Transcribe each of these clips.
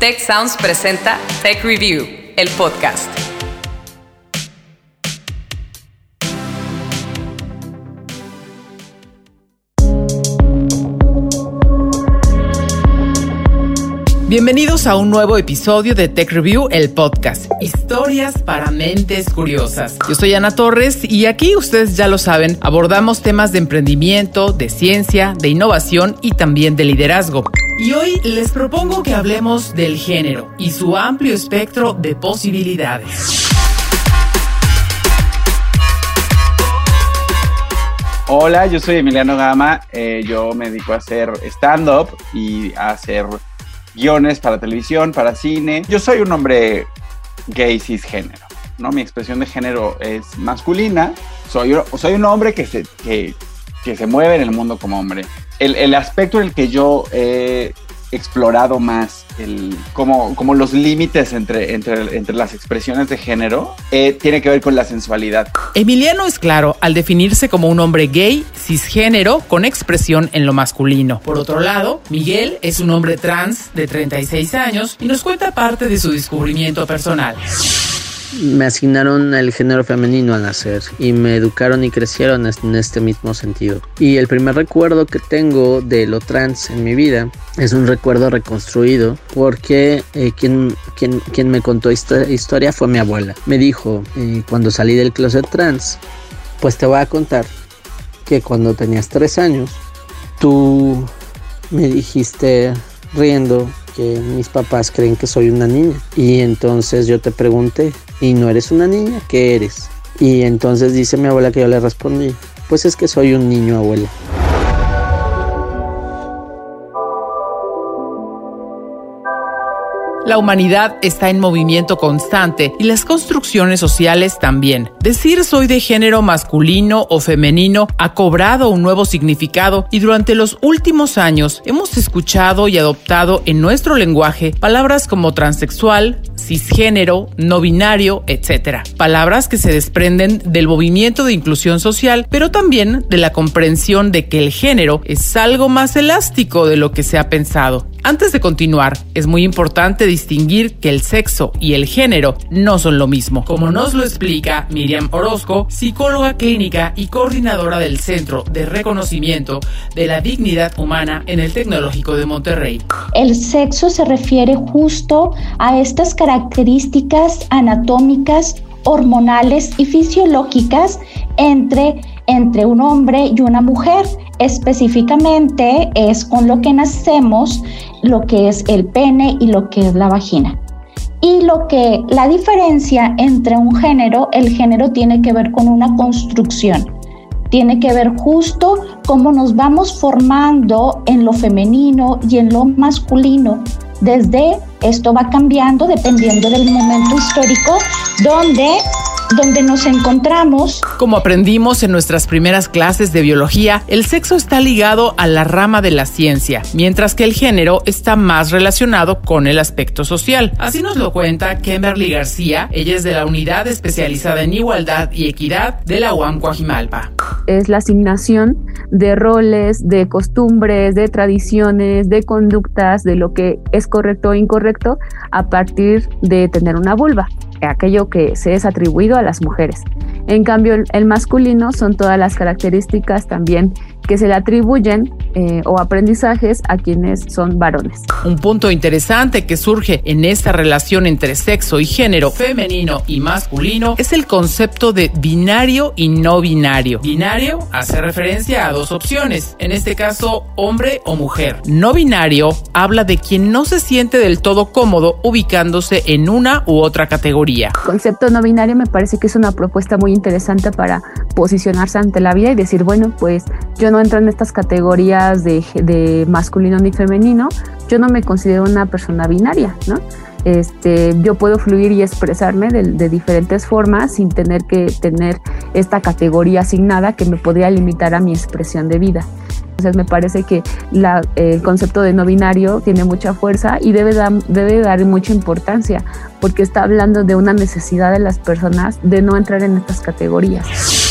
Tech Sounds presenta Tech Review, el podcast. Bienvenidos a un nuevo episodio de Tech Review, el podcast. Historias para mentes curiosas. Yo soy Ana Torres y aquí ustedes ya lo saben, abordamos temas de emprendimiento, de ciencia, de innovación y también de liderazgo. Y hoy les propongo que hablemos del género y su amplio espectro de posibilidades. Hola, yo soy Emiliano Gama, eh, yo me dedico a hacer stand-up y a hacer guiones para televisión, para cine. Yo soy un hombre gay cisgénero, ¿no? Mi expresión de género es masculina, soy, soy un hombre que se, que, que se mueve en el mundo como hombre el, aspecto en el que yo he explorado más el, como, como los límites entre, entre, entre, las expresiones de género eh, tiene que ver con la sensualidad. Emiliano es claro al definirse como un hombre gay, cisgénero, con expresión en lo masculino. Por otro lado, Miguel es un hombre trans de 36 años y nos cuenta parte de su descubrimiento personal me asignaron el género femenino al nacer y me educaron y crecieron en este mismo sentido. Y el primer recuerdo que tengo de lo trans en mi vida es un recuerdo reconstruido porque eh, quien, quien, me contó esta historia fue mi abuela. Me dijo, eh, cuando salí del closet trans, pues te voy a contar que cuando tenías tres años, tú me dijiste riendo que mis papás creen que soy una niña. Y entonces yo te pregunté, ¿y no eres una niña? ¿Qué eres? Y entonces dice mi abuela que yo le respondí, pues es que soy un niño abuela. La humanidad está en movimiento constante y las construcciones sociales también. Decir soy de género masculino o femenino ha cobrado un nuevo significado y durante los últimos años hemos escuchado y adoptado en nuestro lenguaje palabras como transexual, cisgénero, no binario, etc. Palabras que se desprenden del movimiento de inclusión social, pero también de la comprensión de que el género es algo más elástico de lo que se ha pensado. Antes de continuar, es muy importante distinguir que el sexo y el género no son lo mismo, como nos lo explica Miriam Orozco, psicóloga clínica y coordinadora del Centro de Reconocimiento de la Dignidad Humana en el Tecnológico de Monterrey. El sexo se refiere justo a estas características anatómicas, hormonales y fisiológicas entre, entre un hombre y una mujer específicamente es con lo que nacemos, lo que es el pene y lo que es la vagina. Y lo que la diferencia entre un género, el género tiene que ver con una construcción. Tiene que ver justo cómo nos vamos formando en lo femenino y en lo masculino. Desde esto va cambiando dependiendo del momento histórico donde donde nos encontramos. Como aprendimos en nuestras primeras clases de biología, el sexo está ligado a la rama de la ciencia, mientras que el género está más relacionado con el aspecto social. Así nos lo cuenta Kimberly García, ella es de la Unidad Especializada en Igualdad y Equidad de la UAM Coajimalpa. Es la asignación de roles, de costumbres, de tradiciones, de conductas, de lo que es correcto o incorrecto a partir de tener una vulva aquello que se es atribuido a las mujeres. En cambio, el, masculino son todas las características también que se le atribuyen eh, o aprendizajes a quienes son varones. Un punto interesante que surge en esta relación entre sexo y género femenino y masculino es el concepto de binario y no binario. Binario hace referencia a dos opciones, en este caso hombre o mujer. No binario habla de quien no se siente del todo cómodo ubicándose en una u otra categoría. El concepto no binario me parece que es una propuesta muy interesante para posicionarse ante la vida y decir, bueno, pues yo no entro en estas categorías de, masculino ni femenino, yo no me considero una persona binaria, ¿no? Este, yo puedo fluir y expresarme de, diferentes formas sin tener que tener esta categoría asignada que me podría limitar a mi expresión de vida. Entonces me parece que el concepto de no binario tiene mucha fuerza y debe, debe dar mucha importancia porque está hablando de una necesidad de las personas de no entrar en estas categorías.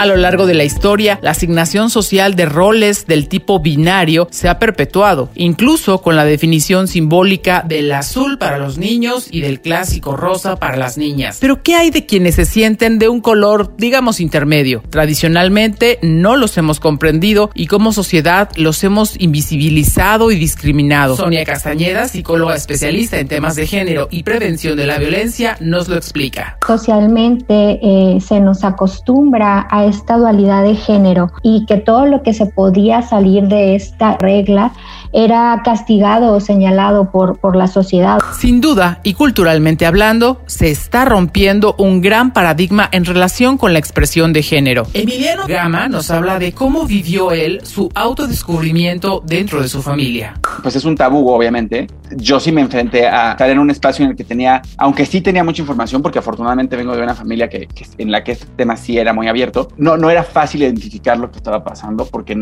A lo largo de la historia, la asignación social de roles del tipo binario se ha perpetuado, incluso con la definición simbólica del azul para los niños y del clásico rosa para las niñas. Pero ¿qué hay de quienes se sienten de un color, digamos, intermedio? Tradicionalmente no los hemos comprendido y como sociedad los hemos invisibilizado y discriminado. Sonia Castañeda, psicóloga especialista en temas de género y prevención de la violencia, nos lo explica. Socialmente eh, se nos acostumbra a esta dualidad de género y que todo lo que se podía salir de esta regla era castigado o señalado por, por la sociedad. Sin duda, y culturalmente hablando, se está rompiendo un gran paradigma en relación con la expresión de género. Emiliano Gama nos habla de cómo vivió él su autodescubrimiento dentro de su familia. Pues es un tabú, obviamente. Yo sí me enfrenté a estar en un espacio en el que tenía, aunque sí tenía mucha información, porque afortunadamente vengo de una familia que, en la que este tema sí era muy abierto, no, no era fácil identificar lo que estaba pasando porque,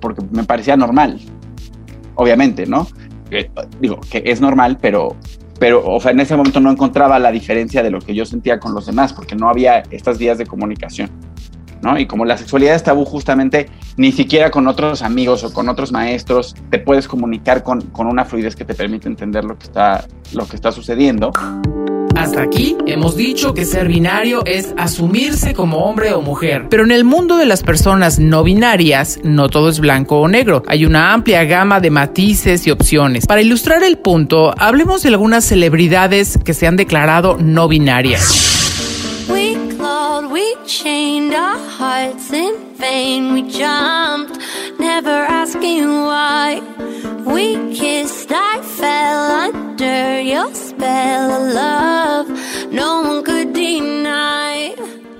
porque me parecía normal obviamente, ¿no? Digo, que es normal, pero, pero, o sea, en ese momento no encontraba la diferencia de lo que yo sentía con los demás, porque no había estas vías de comunicación, ¿no? Y como la sexualidad es tabú, justamente, ni siquiera con otros amigos o con otros maestros te puedes comunicar con, con una fluidez que te permite entender lo que está, lo que está sucediendo. Hasta aquí hemos dicho que ser binario es asumirse como hombre o mujer. Pero en el mundo de las personas no binarias, no todo es blanco o negro. Hay una amplia gama de matices y opciones. Para ilustrar el punto, hablemos de algunas celebridades que se han declarado no binarias. your spell of.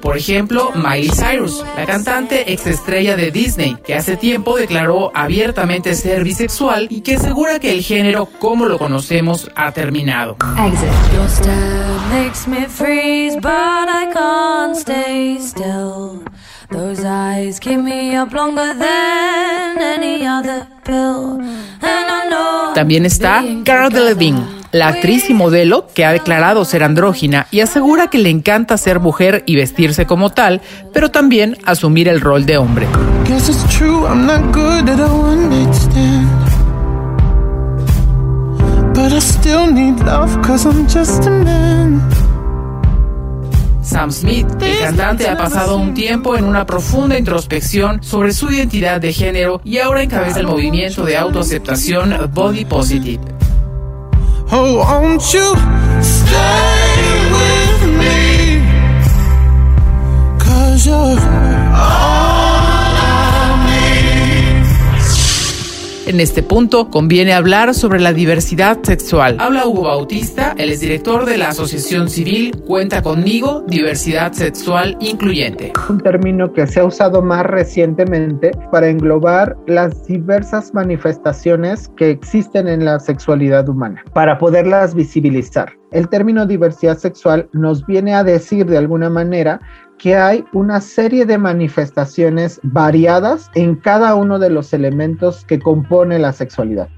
Por ejemplo, Miley Cyrus, la cantante ex estrella de Disney, que hace tiempo declaró abiertamente ser bisexual y que asegura que el género como lo conocemos ha terminado. Exit. Your style makes me freeze, but I can't stay still. Those eyes keep me up longer than any other pill. And I know También está Cara Delevingne, la actriz y modelo que ha declarado ser andrógina y asegura que le encanta ser mujer y vestirse como tal, pero también asumir el rol de hombre. Guess it's true, I'm not good at a one night stand. But I still need love cause I'm just a man. Sam Smith, el cantante, ha pasado un tiempo en una profunda introspección sobre su identidad de género y ahora encabeza el movimiento de autoaceptación Body Positive. Oh, won't you stay with me? Cause En este punto conviene hablar sobre la diversidad sexual. Habla Hugo Bautista, él es director de la Asociación Civil Cuenta conmigo, Diversidad Sexual Incluyente. Un término que se ha usado más recientemente para englobar las diversas manifestaciones que existen en la sexualidad humana, para poderlas visibilizar. El término diversidad sexual nos viene a decir de alguna manera que hay una serie de manifestaciones variadas en cada uno de los elementos que compone la sexualidad.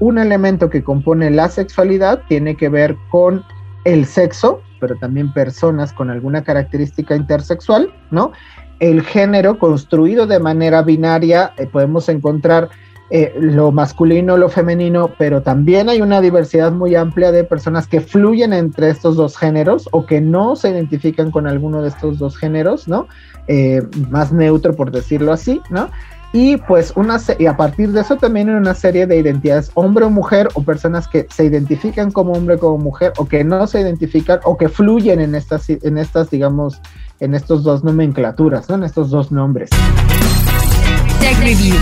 Un elemento que compone la sexualidad tiene que ver con el sexo, pero también personas con alguna característica intersexual, ¿no? El género construido de manera binaria, eh, podemos encontrar eh, lo masculino, lo femenino, pero también hay una diversidad muy amplia de personas que fluyen entre estos dos géneros o que no se identifican con alguno de estos dos géneros, ¿no? Eh, más neutro por decirlo así, ¿no? Y pues una y a partir de eso también hay una serie de identidades, hombre o mujer, o personas que se identifican como hombre o como mujer, o que no se identifican, o que fluyen en estas, en estas, digamos, en estos dos nomenclaturas, ¿no? En estos dos nombres. Tech Review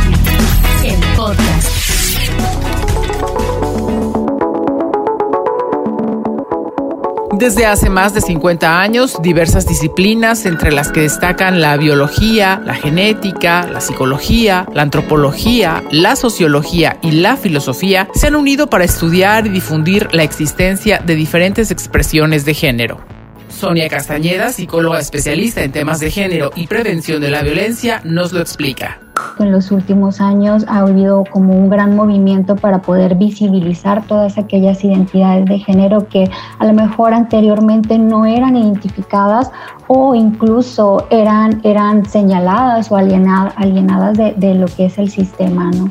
desde hace más de 50 años, diversas disciplinas, entre las que destacan la biología, la genética, la psicología, la antropología, la sociología y la filosofía, se han unido para estudiar y difundir la existencia de diferentes expresiones de género. Sonia Castañeda, psicóloga especialista en temas de género y prevención de la violencia, nos lo explica. En los últimos años ha habido como un gran movimiento para poder visibilizar todas aquellas identidades de género que a lo mejor anteriormente no eran identificadas o incluso eran, eran señaladas o alienadas, alienadas de, de lo que es el sistema, ¿no?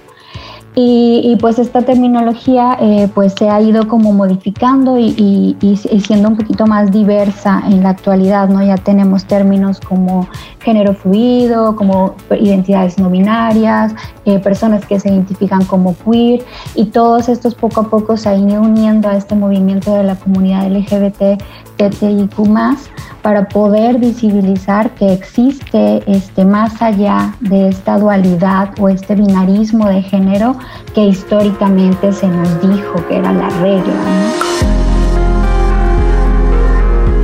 Y, pues esta terminología eh, pues se ha ido como modificando y, siendo un poquito más diversa en la actualidad, ¿no? Ya tenemos términos como género fluido, como identidades no binarias, eh, personas que se identifican como queer y todos estos poco a poco se han ido uniendo a este movimiento de la comunidad LGBT más para poder visibilizar que existe este, más allá de esta dualidad o este binarismo de género que históricamente se nos dijo que era la regla.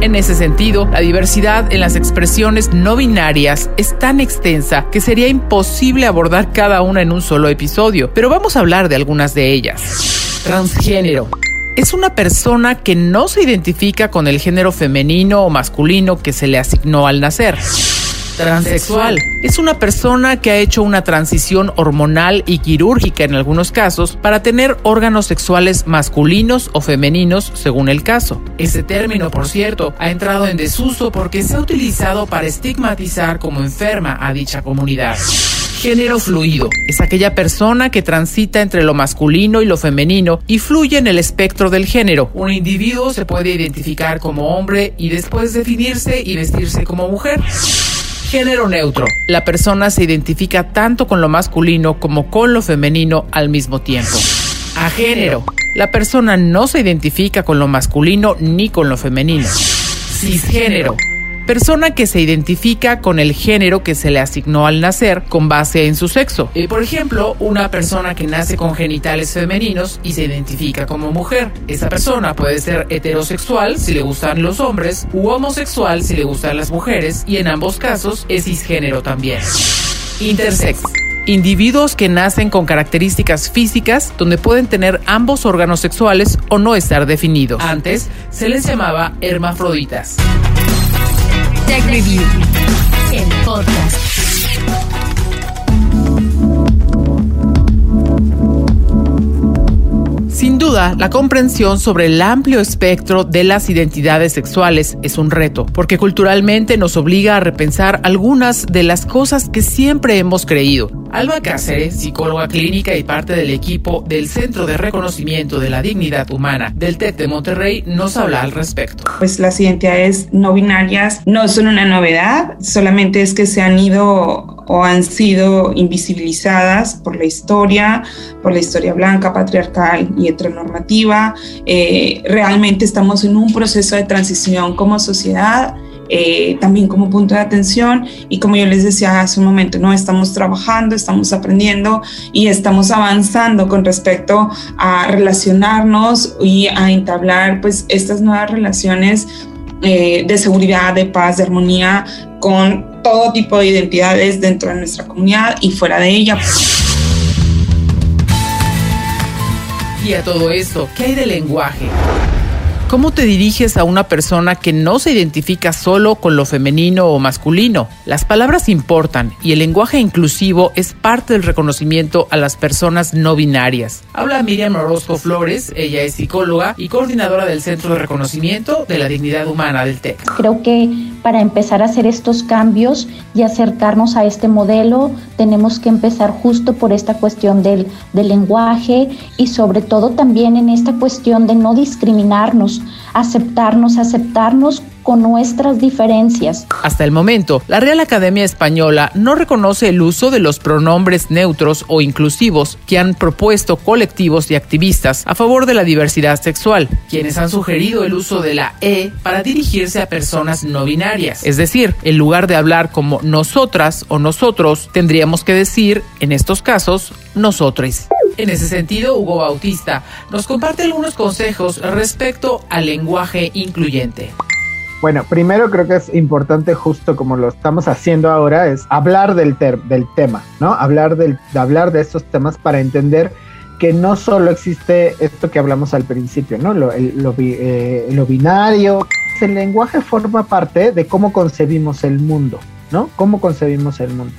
En ese sentido, la diversidad en las expresiones no binarias es tan extensa que sería imposible abordar cada una en un solo episodio, pero vamos a hablar de algunas de ellas. Transgénero es una persona que no se identifica con el género femenino o masculino que se le asignó al nacer. Transexual es una persona que ha hecho una transición hormonal y quirúrgica en algunos casos para tener órganos sexuales masculinos o femeninos según el caso. Ese término, por cierto, ha entrado en desuso porque se ha utilizado para estigmatizar como enferma a dicha comunidad. Género fluido es aquella persona que transita entre lo masculino y lo femenino y fluye en el espectro del género. Un individuo se puede identificar como hombre y después definirse y vestirse como mujer. Género neutro. La persona se identifica tanto con lo masculino como con lo femenino al mismo tiempo. A género. La persona no se identifica con lo masculino ni con lo femenino. Cisgénero persona que se identifica con el género que se le asignó al nacer con base en su sexo. Eh, por ejemplo, una persona que nace con genitales femeninos y se identifica como mujer. Esa persona puede ser heterosexual si le gustan los hombres u homosexual si le gustan las mujeres y en ambos casos es cisgénero también. Intersex individuos que nacen con características físicas donde pueden tener ambos órganos sexuales o no estar definidos. Antes se les llamaba hermafroditas. Tech Review, el podcast. Sin duda, la comprensión sobre el amplio espectro de las identidades sexuales es un reto, porque culturalmente nos obliga a repensar algunas de las cosas que siempre hemos creído. Alba Cáceres, psicóloga clínica y parte del equipo del Centro de Reconocimiento de la Dignidad Humana del TEC de Monterrey, nos habla al respecto. Pues las identidades no binarias no son una novedad, solamente es que se han ido o han sido invisibilizadas por la historia, por la historia blanca, patriarcal y heteronormativa. Eh, realmente estamos en un proceso de transición como sociedad. Eh, también como punto de atención y como yo les decía hace un momento, no estamos trabajando, estamos aprendiendo y estamos avanzando con respecto a relacionarnos y a entablar pues estas nuevas relaciones eh, de seguridad, de paz, de armonía con todo tipo de identidades dentro de nuestra comunidad y fuera de ella. Y a todo esto, ¿qué hay de lenguaje? ¿Cómo te diriges a una persona que no se identifica solo con lo femenino o masculino? Las palabras importan y el lenguaje inclusivo es parte del reconocimiento a las personas no binarias. Habla Miriam Orozco Flores, ella es psicóloga y coordinadora del Centro de Reconocimiento de la Dignidad Humana del TEC. Creo que para empezar a hacer estos cambios y acercarnos a este modelo, tenemos que empezar justo por esta cuestión del, del lenguaje y sobre todo también en esta cuestión de no discriminarnos aceptarnos, aceptarnos con nuestras diferencias. Hasta el momento, la Real Academia Española no reconoce el uso de los pronombres neutros o inclusivos que han propuesto colectivos y activistas a favor de la diversidad sexual, quienes han sugerido el uso de la E para dirigirse a personas no binarias. Es decir, en lugar de hablar como nosotras o nosotros, tendríamos que decir, en estos casos, nosotros. En ese sentido, Hugo Bautista nos comparte algunos consejos respecto al lenguaje incluyente. Bueno, primero creo que es importante, justo como lo estamos haciendo ahora, es hablar del, del tema, ¿no? Hablar, del, de hablar de estos temas para entender que no solo existe esto que hablamos al principio, ¿no? Lo, eh, lo binario. El lenguaje forma parte de cómo concebimos el mundo, ¿no? Cómo concebimos el mundo.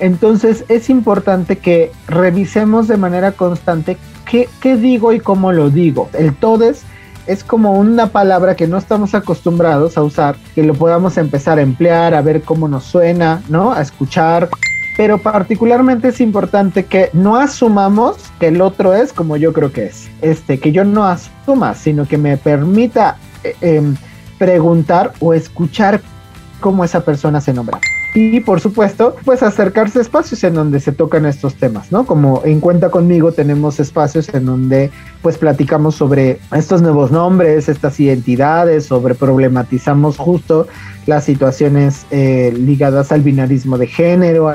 Entonces es importante que revisemos de manera constante qué, digo y cómo lo digo. El todes es como una palabra que no estamos acostumbrados a usar, que lo podamos empezar a emplear, a ver cómo nos suena, ¿no? A escuchar. Pero particularmente es importante que no asumamos que el otro es como yo creo que es. Este, que yo no asuma, sino que me permita eh, em, preguntar o escuchar cómo esa persona se nombra y por supuesto, pues acercarse a espacios en donde se tocan estos temas, ¿no? Como en Cuenta conmigo tenemos espacios en donde pues platicamos sobre estos nuevos nombres, estas identidades, sobre problematizamos justo las situaciones eh, ligadas al binarismo de género.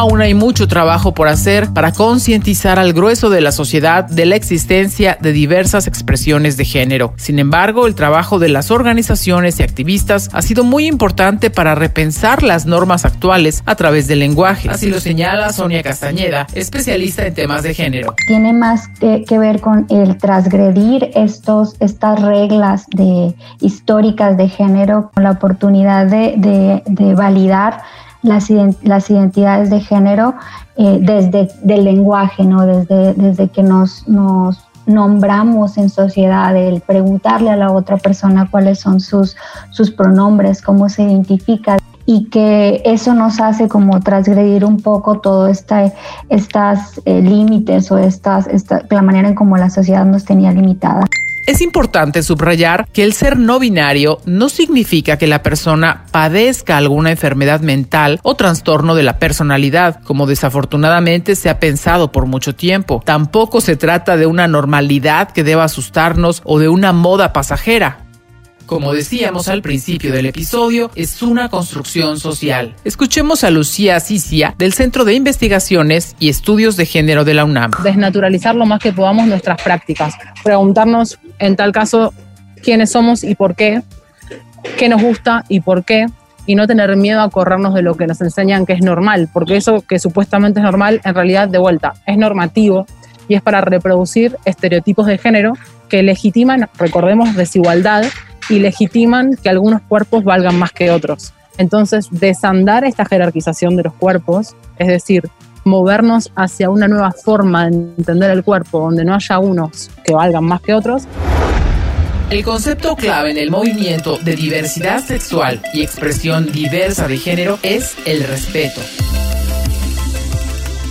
Aún hay mucho trabajo por hacer para concientizar al grueso de la sociedad de la existencia de diversas expresiones de género. Sin embargo, el trabajo de las organizaciones y activistas ha sido muy importante para repensar las normas actuales a través del lenguaje. Así lo señala Sonia Castañeda, especialista en temas de género. Tiene más que, ver con el transgredir estos, estas reglas de, históricas de género, con la oportunidad de, de validar las, las identidades de género eh, desde el lenguaje, ¿no? desde, desde que nos, nos nombramos en sociedad, el preguntarle a la otra persona cuáles son sus, sus pronombres, cómo se identifica y que eso nos hace como transgredir un poco todo esta, estas eh, límites o estas, esta, la manera en cómo la sociedad nos tenía limitada. Es importante subrayar que el ser no binario no significa que la persona padezca alguna enfermedad mental o trastorno de la personalidad, como desafortunadamente se ha pensado por mucho tiempo. Tampoco se trata de una normalidad que deba asustarnos o de una moda pasajera. Como decíamos al principio del episodio, es una construcción social. Escuchemos a Lucía Asicia del Centro de Investigaciones y Estudios de Género de la UNAM. Desnaturalizar lo más que podamos nuestras prácticas. Preguntarnos, en tal caso, quiénes somos y por qué, qué nos gusta y por qué, y no tener miedo a corrernos de lo que nos enseñan que es normal, porque eso que supuestamente es normal, en realidad de vuelta, es normativo y es para reproducir estereotipos de género que legitiman, recordemos, desigualdad y legitiman que algunos cuerpos valgan más que otros. Entonces, desandar esta jerarquización de los cuerpos, es decir, movernos hacia una nueva forma de entender el cuerpo, donde no haya unos que valgan más que otros. El concepto clave en el movimiento de diversidad sexual y expresión diversa de género es el respeto.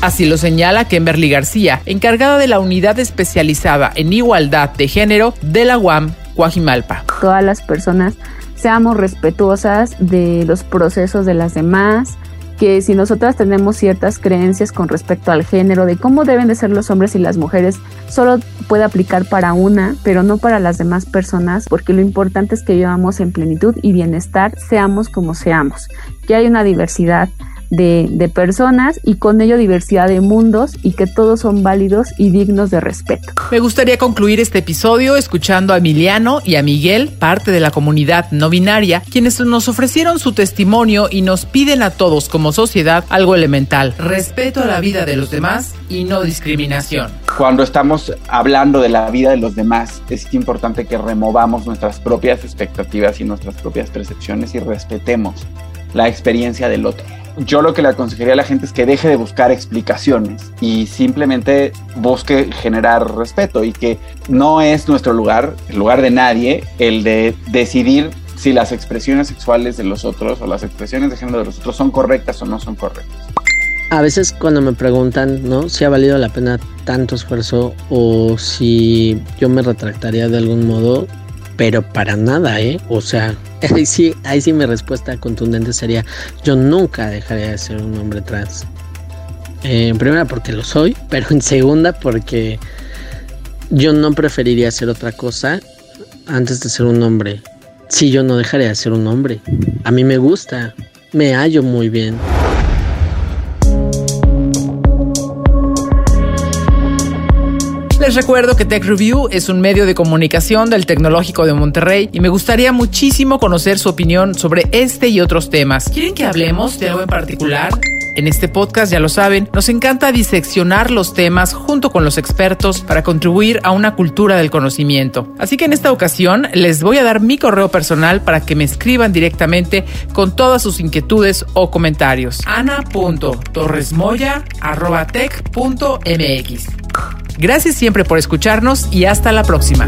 Así lo señala Kimberly García, encargada de la unidad especializada en igualdad de género de la UAM Guajimalpa. Todas las personas seamos respetuosas de los procesos de las demás, que si nosotras tenemos ciertas creencias con respecto al género, de cómo deben de ser los hombres y las mujeres, solo puede aplicar para una, pero no para las demás personas, porque lo importante es que vivamos en plenitud y bienestar, seamos como seamos, que hay una diversidad de, personas y con ello diversidad de mundos y que todos son válidos y dignos de respeto. Me gustaría concluir este episodio escuchando a Emiliano y a Miguel, parte de la comunidad no binaria, quienes nos ofrecieron su testimonio y nos piden a todos como sociedad algo elemental, respeto a la vida de los demás y no discriminación. Cuando estamos hablando de la vida de los demás, es importante que removamos nuestras propias expectativas y nuestras propias percepciones y respetemos la experiencia del otro yo lo que le aconsejaría a la gente es que deje de buscar explicaciones y simplemente busque generar respeto y que no es nuestro lugar, el lugar de nadie, el de decidir si las expresiones sexuales de los otros o las expresiones de género de los otros son correctas o no son correctas. A veces cuando me preguntan, ¿no? Si ha valido la pena tanto esfuerzo o si yo me retractaría de algún modo, pero para nada, ¿eh? O sea, ahí sí, ahí sí mi respuesta contundente sería, yo nunca dejaría de ser un hombre trans. En primera porque lo soy, pero en segunda porque yo no preferiría hacer otra cosa antes de ser un hombre. Sí, yo no dejaría de ser un hombre. A mí me gusta, me hallo muy bien. Les recuerdo que Tech Review es un medio de comunicación del Tecnológico de Monterrey y me gustaría muchísimo conocer su opinión sobre este y otros temas. ¿Quieren que hablemos de algo en particular? En este podcast, ya lo saben, nos encanta diseccionar los temas junto con los expertos para contribuir a una cultura del conocimiento. Así que en esta ocasión les voy a dar mi correo personal para que me escriban directamente con todas sus inquietudes o comentarios. ana.torresmoya.tech.mx Gracias siempre por escucharnos y hasta la próxima.